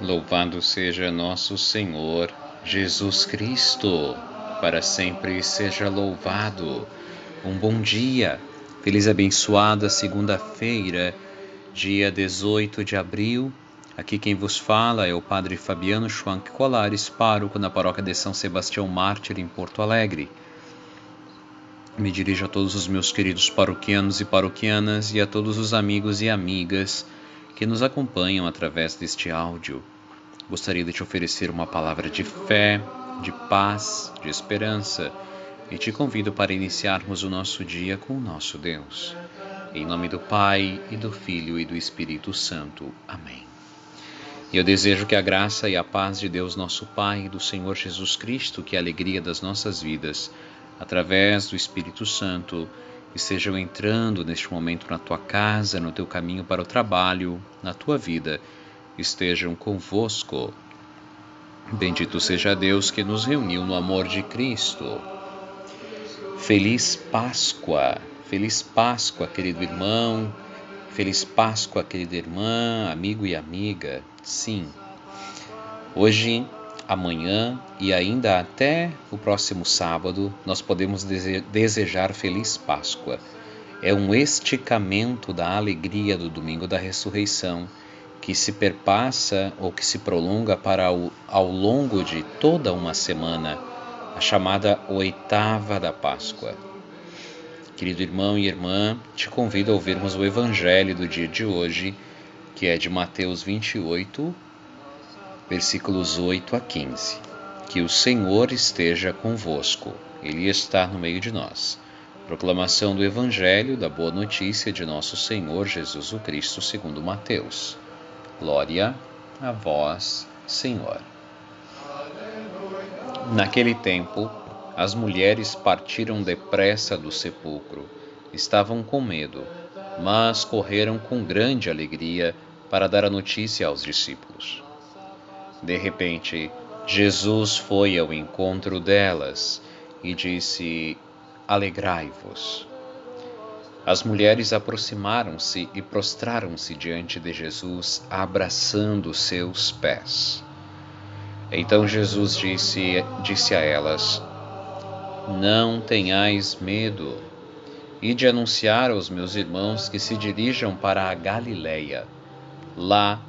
Louvado seja nosso Senhor Jesus Cristo, para sempre seja louvado. Um bom dia, feliz abençoada segunda-feira, dia 18 de abril. Aqui quem vos fala é o Padre Fabiano Schwank Colares, pároco na paróquia de São Sebastião Mártir, em Porto Alegre. Me dirijo a todos os meus queridos paroquianos e paroquianas e a todos os amigos e amigas que nos acompanham através deste áudio. Gostaria de te oferecer uma palavra de fé, de paz, de esperança e te convido para iniciarmos o nosso dia com o nosso Deus. Em nome do Pai, e do Filho e do Espírito Santo. Amém. E eu desejo que a graça e a paz de Deus, nosso Pai, e do Senhor Jesus Cristo, que é a alegria das nossas vidas, através do Espírito Santo, estejam entrando neste momento na tua casa, no teu caminho para o trabalho, na tua vida estejam convosco. Bendito seja Deus que nos reuniu no amor de Cristo. Feliz Páscoa, feliz Páscoa, querido irmão, feliz Páscoa, querida irmã, amigo e amiga. Sim, hoje, amanhã e ainda até o próximo sábado, nós podemos desejar feliz Páscoa. É um esticamento da alegria do domingo da ressurreição que se perpassa ou que se prolonga para o, ao longo de toda uma semana, a chamada oitava da Páscoa. Querido irmão e irmã, te convido a ouvirmos o Evangelho do dia de hoje, que é de Mateus 28, versículos 8 a 15. Que o Senhor esteja convosco, Ele está no meio de nós. Proclamação do Evangelho da Boa Notícia de Nosso Senhor Jesus Cristo, segundo Mateus. Glória a vós, Senhor. Naquele tempo, as mulheres partiram depressa do sepulcro. Estavam com medo, mas correram com grande alegria para dar a notícia aos discípulos. De repente, Jesus foi ao encontro delas e disse: Alegrai-vos. As mulheres aproximaram-se e prostraram-se diante de Jesus, abraçando seus pés. Então Jesus disse, disse a elas: Não tenhais medo, e de anunciar aos meus irmãos que se dirijam para a Galileia. Lá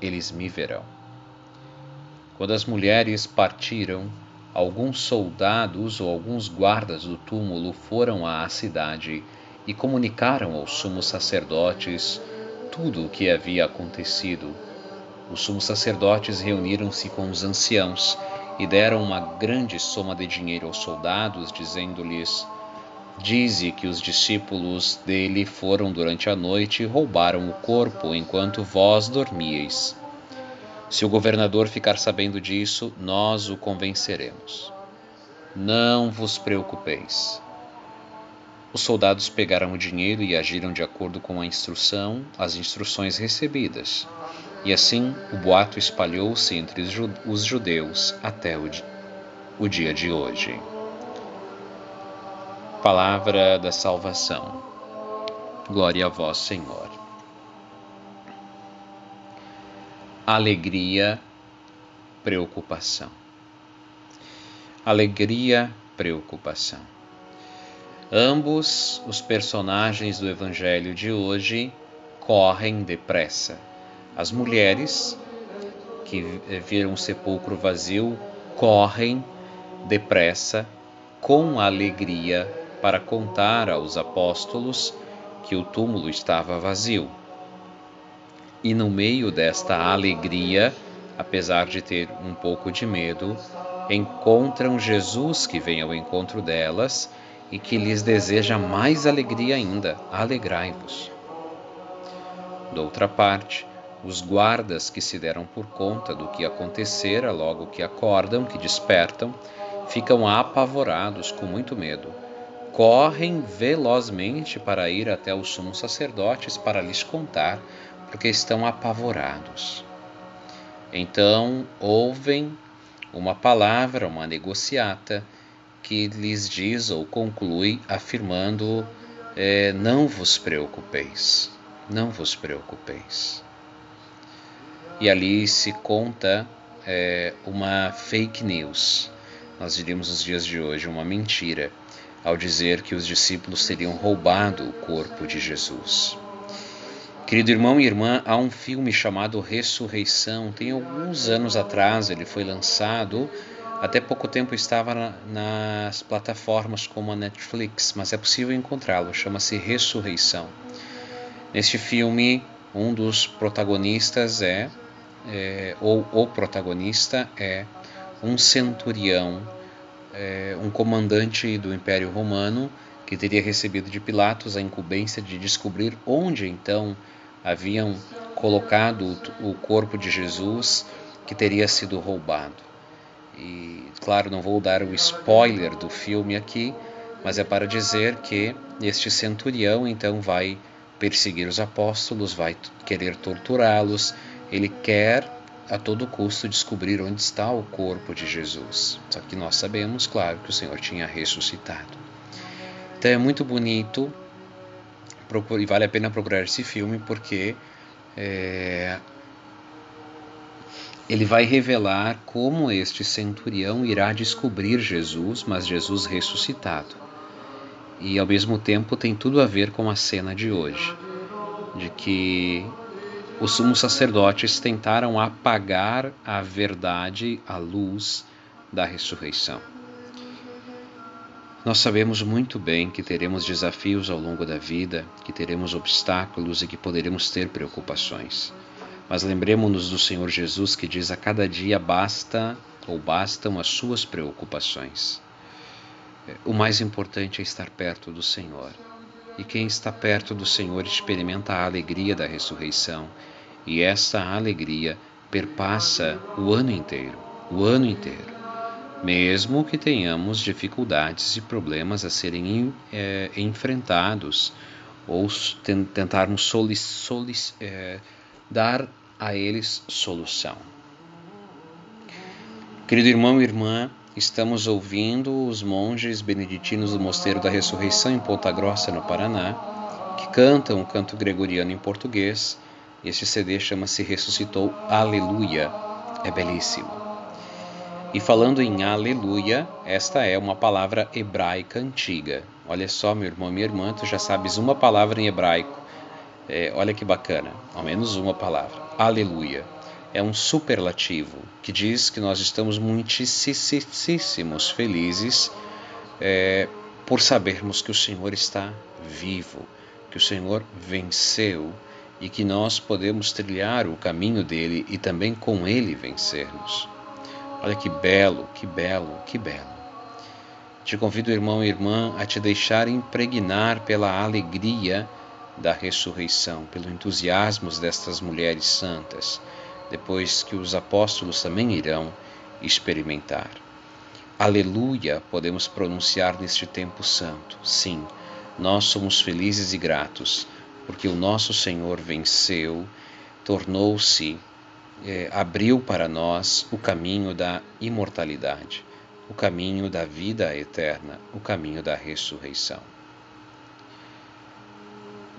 eles me verão. Quando as mulheres partiram, alguns soldados ou alguns guardas do túmulo foram à cidade e comunicaram aos sumos sacerdotes tudo o que havia acontecido. Os sumos sacerdotes reuniram-se com os anciãos e deram uma grande soma de dinheiro aos soldados, dizendo-lhes: Dize que os discípulos dele foram durante a noite e roubaram o corpo enquanto vós dormíeis. Se o governador ficar sabendo disso, nós o convenceremos. Não vos preocupeis. Os soldados pegaram o dinheiro e agiram de acordo com a instrução, as instruções recebidas. E assim o boato espalhou-se entre os judeus até o, o dia de hoje. Palavra da salvação. Glória a vós, Senhor. Alegria, preocupação. Alegria, preocupação. Ambos os personagens do Evangelho de hoje correm depressa. As mulheres que viram o sepulcro vazio correm depressa com alegria para contar aos apóstolos que o túmulo estava vazio. E no meio desta alegria, apesar de ter um pouco de medo, encontram Jesus que vem ao encontro delas e que lhes deseja mais alegria ainda: alegrai-vos. Doutra parte, os guardas que se deram por conta do que acontecera logo que acordam, que despertam, ficam apavorados com muito medo. Correm velozmente para ir até os sumos sacerdotes para lhes contar, porque estão apavorados. Então ouvem uma palavra, uma negociata, que lhes diz ou conclui afirmando: é, Não vos preocupeis, não vos preocupeis. E ali se conta é, uma fake news, nós diríamos nos dias de hoje, uma mentira, ao dizer que os discípulos teriam roubado o corpo de Jesus. Querido irmão e irmã, há um filme chamado Ressurreição. Tem alguns anos atrás ele foi lançado. Até pouco tempo estava na, nas plataformas como a Netflix, mas é possível encontrá-lo. Chama-se Ressurreição. Neste filme, um dos protagonistas é, é, ou o protagonista é um centurião, é, um comandante do Império Romano que teria recebido de Pilatos a incumbência de descobrir onde então haviam colocado o corpo de Jesus que teria sido roubado. E, claro, não vou dar o spoiler do filme aqui, mas é para dizer que este centurião então vai perseguir os apóstolos, vai querer torturá-los, ele quer a todo custo descobrir onde está o corpo de Jesus. Só que nós sabemos, claro, que o Senhor tinha ressuscitado. Então é muito bonito e vale a pena procurar esse filme porque é, ele vai revelar como este centurião irá descobrir Jesus, mas Jesus ressuscitado. E ao mesmo tempo tem tudo a ver com a cena de hoje, de que os sumos sacerdotes tentaram apagar a verdade, a luz da ressurreição. Nós sabemos muito bem que teremos desafios ao longo da vida, que teremos obstáculos e que poderemos ter preocupações. Mas lembremos-nos do Senhor Jesus que diz a cada dia basta ou bastam as suas preocupações. O mais importante é estar perto do Senhor. E quem está perto do Senhor experimenta a alegria da ressurreição, e esta alegria perpassa o ano inteiro, o ano inteiro mesmo que tenhamos dificuldades e problemas a serem é, enfrentados ou tentarmos soli, soli, é, dar a eles solução. Querido irmão e irmã, estamos ouvindo os monges beneditinos do Mosteiro da Ressurreição em Ponta Grossa, no Paraná, que cantam o canto gregoriano em português. Este CD chama-se Ressuscitou Aleluia. É belíssimo. E falando em aleluia, esta é uma palavra hebraica antiga. Olha só, meu irmão, minha irmã, tu já sabes uma palavra em hebraico. É, olha que bacana, ao menos uma palavra. Aleluia. É um superlativo que diz que nós estamos muitíssimos felizes é, por sabermos que o Senhor está vivo, que o Senhor venceu e que nós podemos trilhar o caminho dele e também com ele vencermos. Olha que belo, que belo, que belo. Te convido, irmão e irmã, a te deixar impregnar pela alegria da ressurreição, pelo entusiasmo destas mulheres santas, depois que os apóstolos também irão experimentar. Aleluia, podemos pronunciar neste tempo santo. Sim, nós somos felizes e gratos, porque o nosso Senhor venceu, tornou-se é, abriu para nós o caminho da imortalidade, o caminho da vida eterna, o caminho da ressurreição.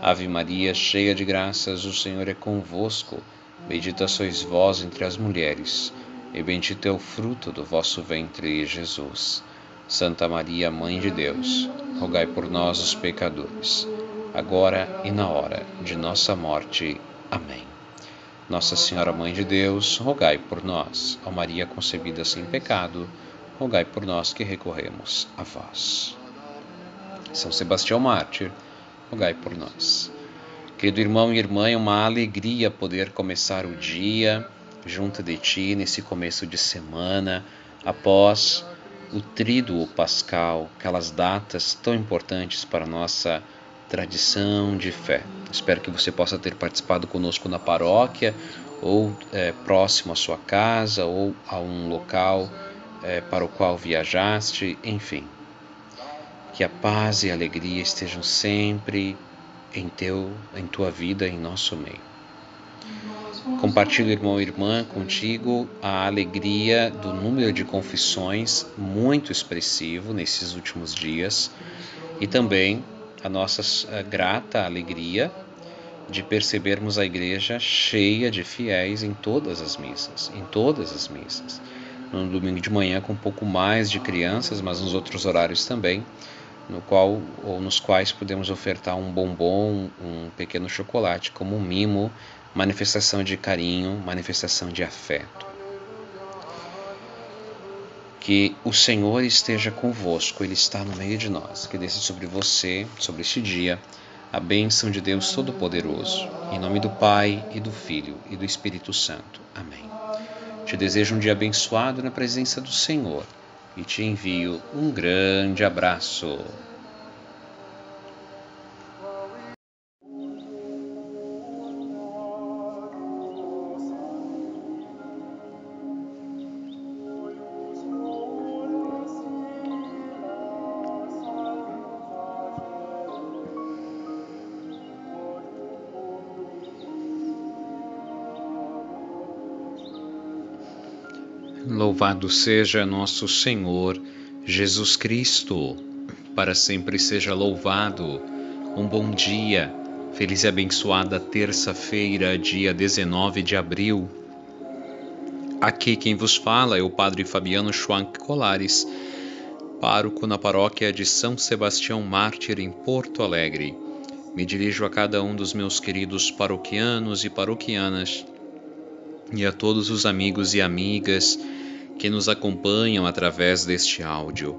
Ave Maria, cheia de graças, o Senhor é convosco. Bendita sois vós entre as mulheres, e bendito é o fruto do vosso ventre, Jesus. Santa Maria, Mãe de Deus, rogai por nós, os pecadores, agora e na hora de nossa morte. Amém. Nossa Senhora Mãe de Deus, rogai por nós. Ó Maria concebida sem pecado, rogai por nós que recorremos a vós. São Sebastião Mártir, rogai por nós. Querido irmão e irmã, é uma alegria poder começar o dia junto de ti nesse começo de semana, após o tríduo pascal, aquelas datas tão importantes para a nossa tradição de fé. Espero que você possa ter participado conosco na paróquia ou é, próximo à sua casa ou a um local é, para o qual viajaste, enfim. Que a paz e a alegria estejam sempre em teu, em tua vida, em nosso meio. Compartilho, irmão e irmã, contigo a alegria do número de confissões muito expressivo nesses últimos dias e também a nossa eh, grata alegria de percebermos a igreja cheia de fiéis em todas as missas, em todas as missas. No domingo de manhã com um pouco mais de crianças, mas nos outros horários também, no qual ou nos quais podemos ofertar um bombom, um pequeno chocolate como um mimo, manifestação de carinho, manifestação de afeto. Que o Senhor esteja convosco, Ele está no meio de nós. Que desça sobre você, sobre este dia, a bênção de Deus Todo-Poderoso. Em nome do Pai, e do Filho, e do Espírito Santo. Amém. Te desejo um dia abençoado na presença do Senhor e te envio um grande abraço. Louvado seja nosso Senhor Jesus Cristo, para sempre seja louvado. Um bom dia, feliz e abençoada terça-feira, dia 19 de abril. Aqui quem vos fala é o Padre Fabiano Schwank Colares, pároco na paróquia de São Sebastião Mártir, em Porto Alegre. Me dirijo a cada um dos meus queridos paroquianos e paroquianas e a todos os amigos e amigas que nos acompanham através deste áudio.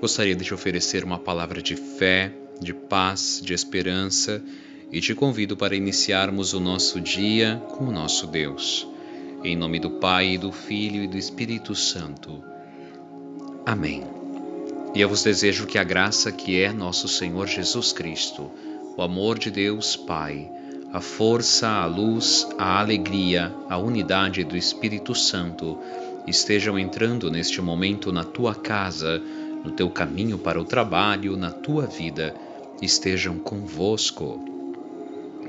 Gostaria de te oferecer uma palavra de fé, de paz, de esperança e te convido para iniciarmos o nosso dia com o nosso Deus. Em nome do Pai, do Filho e do Espírito Santo. Amém. E eu vos desejo que a graça que é nosso Senhor Jesus Cristo, o amor de Deus Pai, a força, a luz, a alegria, a unidade do Espírito Santo estejam entrando neste momento na tua casa, no teu caminho para o trabalho, na tua vida, estejam convosco.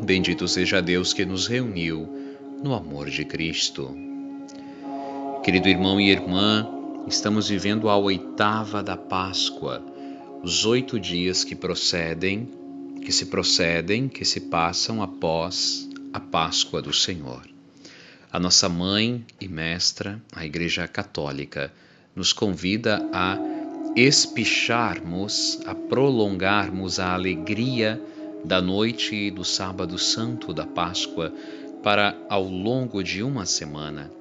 Bendito seja Deus que nos reuniu no amor de Cristo. Querido irmão e irmã, estamos vivendo a oitava da Páscoa, os oito dias que procedem, que se procedem, que se passam após a Páscoa do Senhor. A nossa mãe e mestra, a Igreja Católica, nos convida a espicharmos, a prolongarmos a alegria da noite do Sábado Santo da Páscoa para ao longo de uma semana,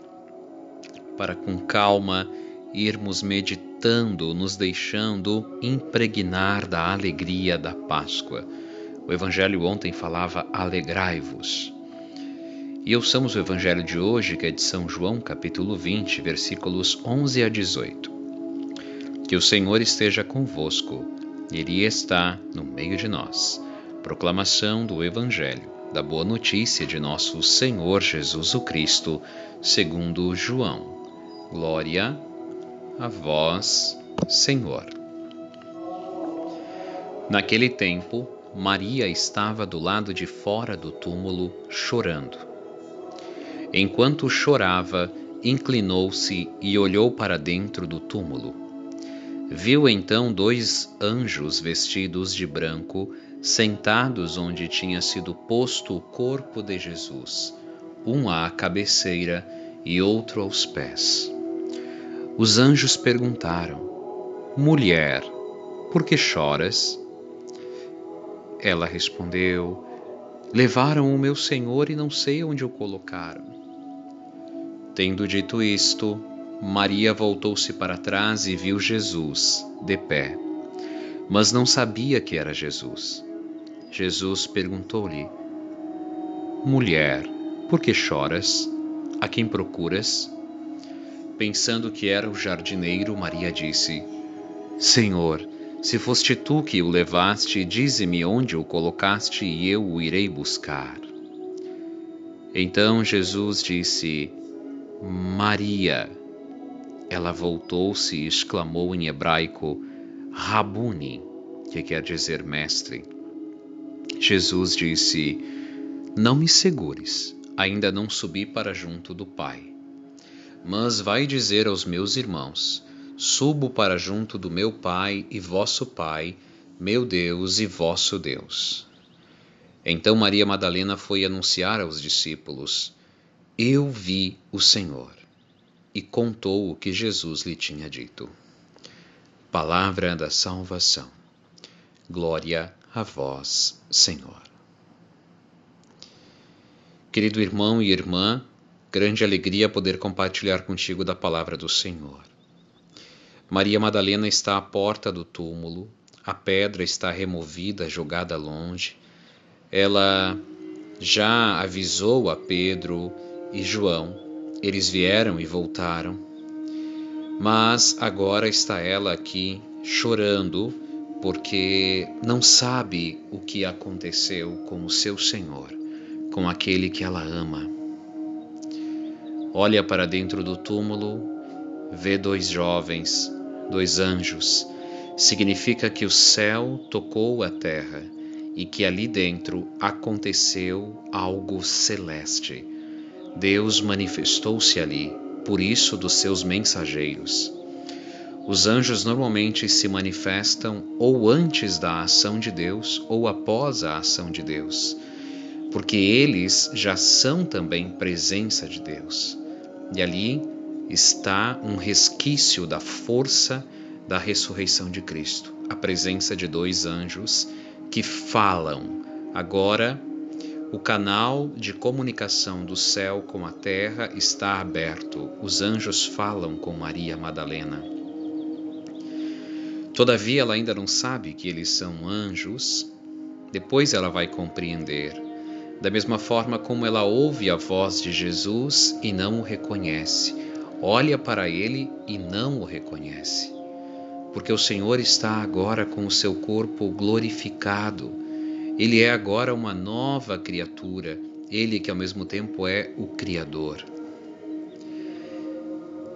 para com calma irmos meditando, nos deixando impregnar da alegria da Páscoa. O Evangelho ontem falava: alegrai-vos. E ouçamos o evangelho de hoje, que é de São João, capítulo 20, versículos 11 a 18. Que o Senhor esteja convosco, Ele está no meio de nós. Proclamação do evangelho da boa notícia de nosso Senhor Jesus o Cristo, segundo João. Glória a vós, Senhor. Naquele tempo, Maria estava do lado de fora do túmulo, chorando. Enquanto chorava, inclinou-se e olhou para dentro do túmulo. Viu então dois anjos vestidos de branco, sentados onde tinha sido posto o corpo de Jesus, um à cabeceira e outro aos pés. Os anjos perguntaram: Mulher, por que choras? Ela respondeu: Levaram o meu senhor e não sei onde o colocaram. Tendo dito isto, Maria voltou-se para trás e viu Jesus, de pé, mas não sabia que era Jesus. Jesus perguntou-lhe: Mulher, por que choras? A quem procuras? pensando que era o jardineiro, Maria disse: Senhor, se foste tu que o levaste, dize-me onde o colocaste e eu o irei buscar. Então Jesus disse: Maria. Ela voltou-se e exclamou em hebraico: Rabuni, que quer dizer mestre. Jesus disse: Não me segures, ainda não subi para junto do Pai. Mas vai dizer aos meus irmãos: Subo para junto do meu Pai e vosso Pai, meu Deus e vosso Deus. Então Maria Madalena foi anunciar aos discípulos: Eu vi o Senhor, e contou o que Jesus lhe tinha dito. Palavra da salvação. Glória a vós, Senhor. Querido irmão e irmã, grande alegria poder compartilhar contigo da palavra do Senhor. Maria Madalena está à porta do túmulo, a pedra está removida, jogada longe ela já avisou a Pedro e João. Eles vieram e voltaram. Mas agora está ela aqui chorando porque não sabe o que aconteceu com o seu Senhor, com aquele que ela ama. Olha para dentro do túmulo, vê dois jovens, dois anjos. Significa que o céu tocou a terra e que ali dentro aconteceu algo celeste. Deus manifestou-se ali, por isso dos seus mensageiros. Os anjos normalmente se manifestam ou antes da ação de Deus ou após a ação de Deus, porque eles já são também presença de Deus. E ali está um resquício da força da ressurreição de Cristo, a presença de dois anjos que falam. Agora, o canal de comunicação do céu com a terra está aberto. Os anjos falam com Maria Madalena. Todavia, ela ainda não sabe que eles são anjos. Depois ela vai compreender. Da mesma forma como ela ouve a voz de Jesus e não o reconhece, olha para ele e não o reconhece porque o Senhor está agora com o seu corpo glorificado. Ele é agora uma nova criatura, ele que ao mesmo tempo é o Criador.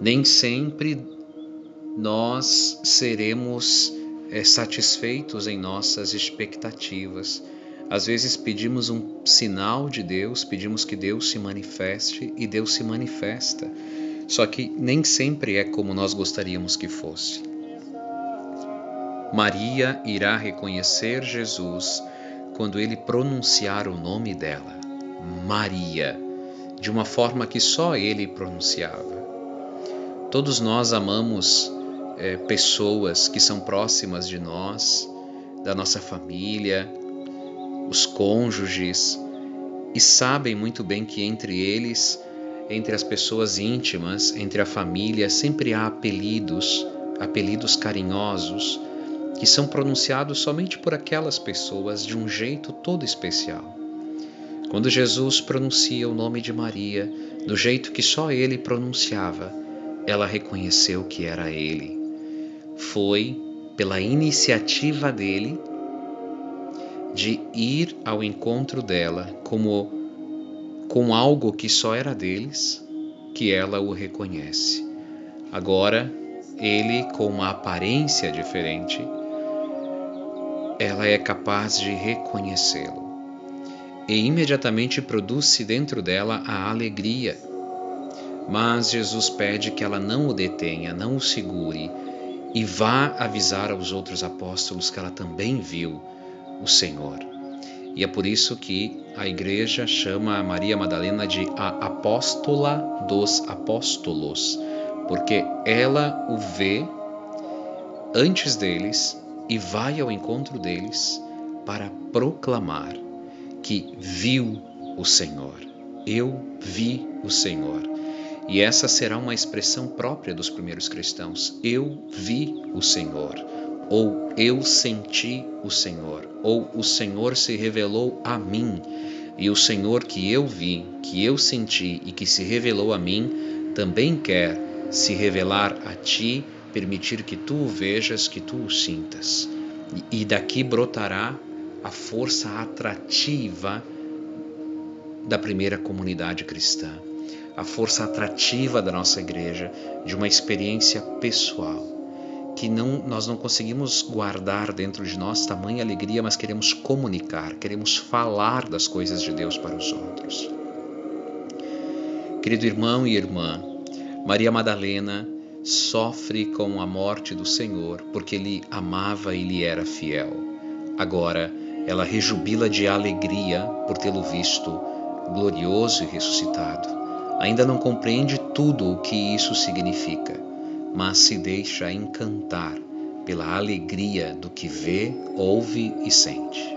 Nem sempre nós seremos é, satisfeitos em nossas expectativas. Às vezes pedimos um sinal de Deus, pedimos que Deus se manifeste e Deus se manifesta. Só que nem sempre é como nós gostaríamos que fosse. Maria irá reconhecer Jesus quando ele pronunciar o nome dela, Maria, de uma forma que só ele pronunciava. Todos nós amamos é, pessoas que são próximas de nós, da nossa família, os cônjuges, e sabem muito bem que entre eles, entre as pessoas íntimas, entre a família, sempre há apelidos, apelidos carinhosos que são pronunciados somente por aquelas pessoas de um jeito todo especial. Quando Jesus pronuncia o nome de Maria do jeito que só ele pronunciava, ela reconheceu que era ele. Foi pela iniciativa dele de ir ao encontro dela como com algo que só era deles que ela o reconhece. Agora, ele com uma aparência diferente ela é capaz de reconhecê-lo. E imediatamente produz-se dentro dela a alegria. Mas Jesus pede que ela não o detenha, não o segure e vá avisar aos outros apóstolos que ela também viu o Senhor. E é por isso que a igreja chama a Maria Madalena de a apóstola dos apóstolos, porque ela o vê antes deles e vai ao encontro deles para proclamar que viu o Senhor. Eu vi o Senhor. E essa será uma expressão própria dos primeiros cristãos. Eu vi o Senhor, ou eu senti o Senhor, ou o Senhor se revelou a mim. E o Senhor que eu vi, que eu senti e que se revelou a mim, também quer se revelar a ti, permitir que tu o vejas, que tu o sintas. E daqui brotará a força atrativa da primeira comunidade cristã, a força atrativa da nossa igreja, de uma experiência pessoal que não, nós não conseguimos guardar dentro de nós tamanha alegria, mas queremos comunicar, queremos falar das coisas de Deus para os outros. Querido irmão e irmã, Maria Madalena sofre com a morte do Senhor porque ele amava e lhe era fiel. Agora, ela rejubila de alegria por tê-lo visto glorioso e ressuscitado. Ainda não compreende tudo o que isso significa mas se deixa encantar pela alegria do que vê, ouve e sente.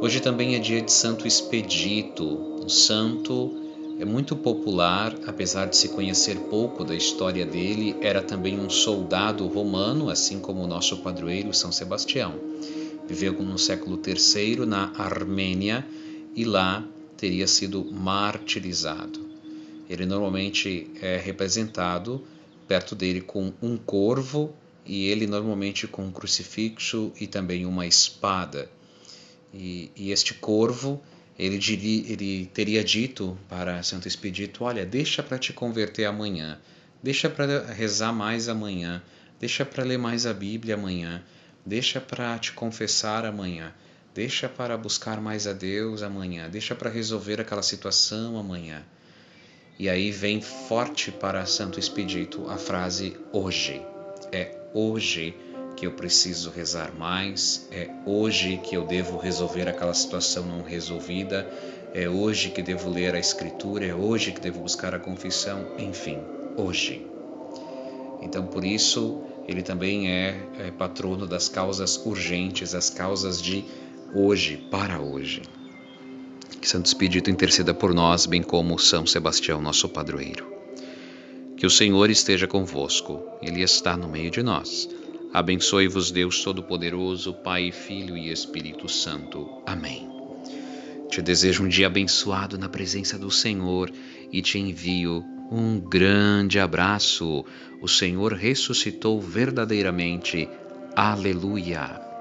Hoje também é dia de Santo Expedito, um santo é muito popular, apesar de se conhecer pouco da história dele, era também um soldado romano, assim como o nosso padroeiro São Sebastião. Viveu no século III na Armênia e lá teria sido martirizado. Ele normalmente é representado perto dele com um corvo e ele normalmente com um crucifixo e também uma espada. E, e este corvo, ele, diria, ele teria dito para Santo Expedito: Olha, deixa para te converter amanhã, deixa para rezar mais amanhã, deixa para ler mais a Bíblia amanhã, deixa para te confessar amanhã, deixa para buscar mais a Deus amanhã, deixa para resolver aquela situação amanhã. E aí vem forte para Santo Expedito a frase hoje. É hoje que eu preciso rezar mais, é hoje que eu devo resolver aquela situação não resolvida, é hoje que devo ler a Escritura, é hoje que devo buscar a confissão, enfim, hoje. Então, por isso, ele também é, é patrono das causas urgentes, as causas de hoje, para hoje. Que Santo Espírito interceda por nós, bem como São Sebastião, nosso padroeiro. Que o Senhor esteja convosco, Ele está no meio de nós. Abençoe-vos, Deus Todo-Poderoso, Pai, Filho e Espírito Santo. Amém. Te desejo um dia abençoado na presença do Senhor e te envio um grande abraço. O Senhor ressuscitou verdadeiramente. Aleluia.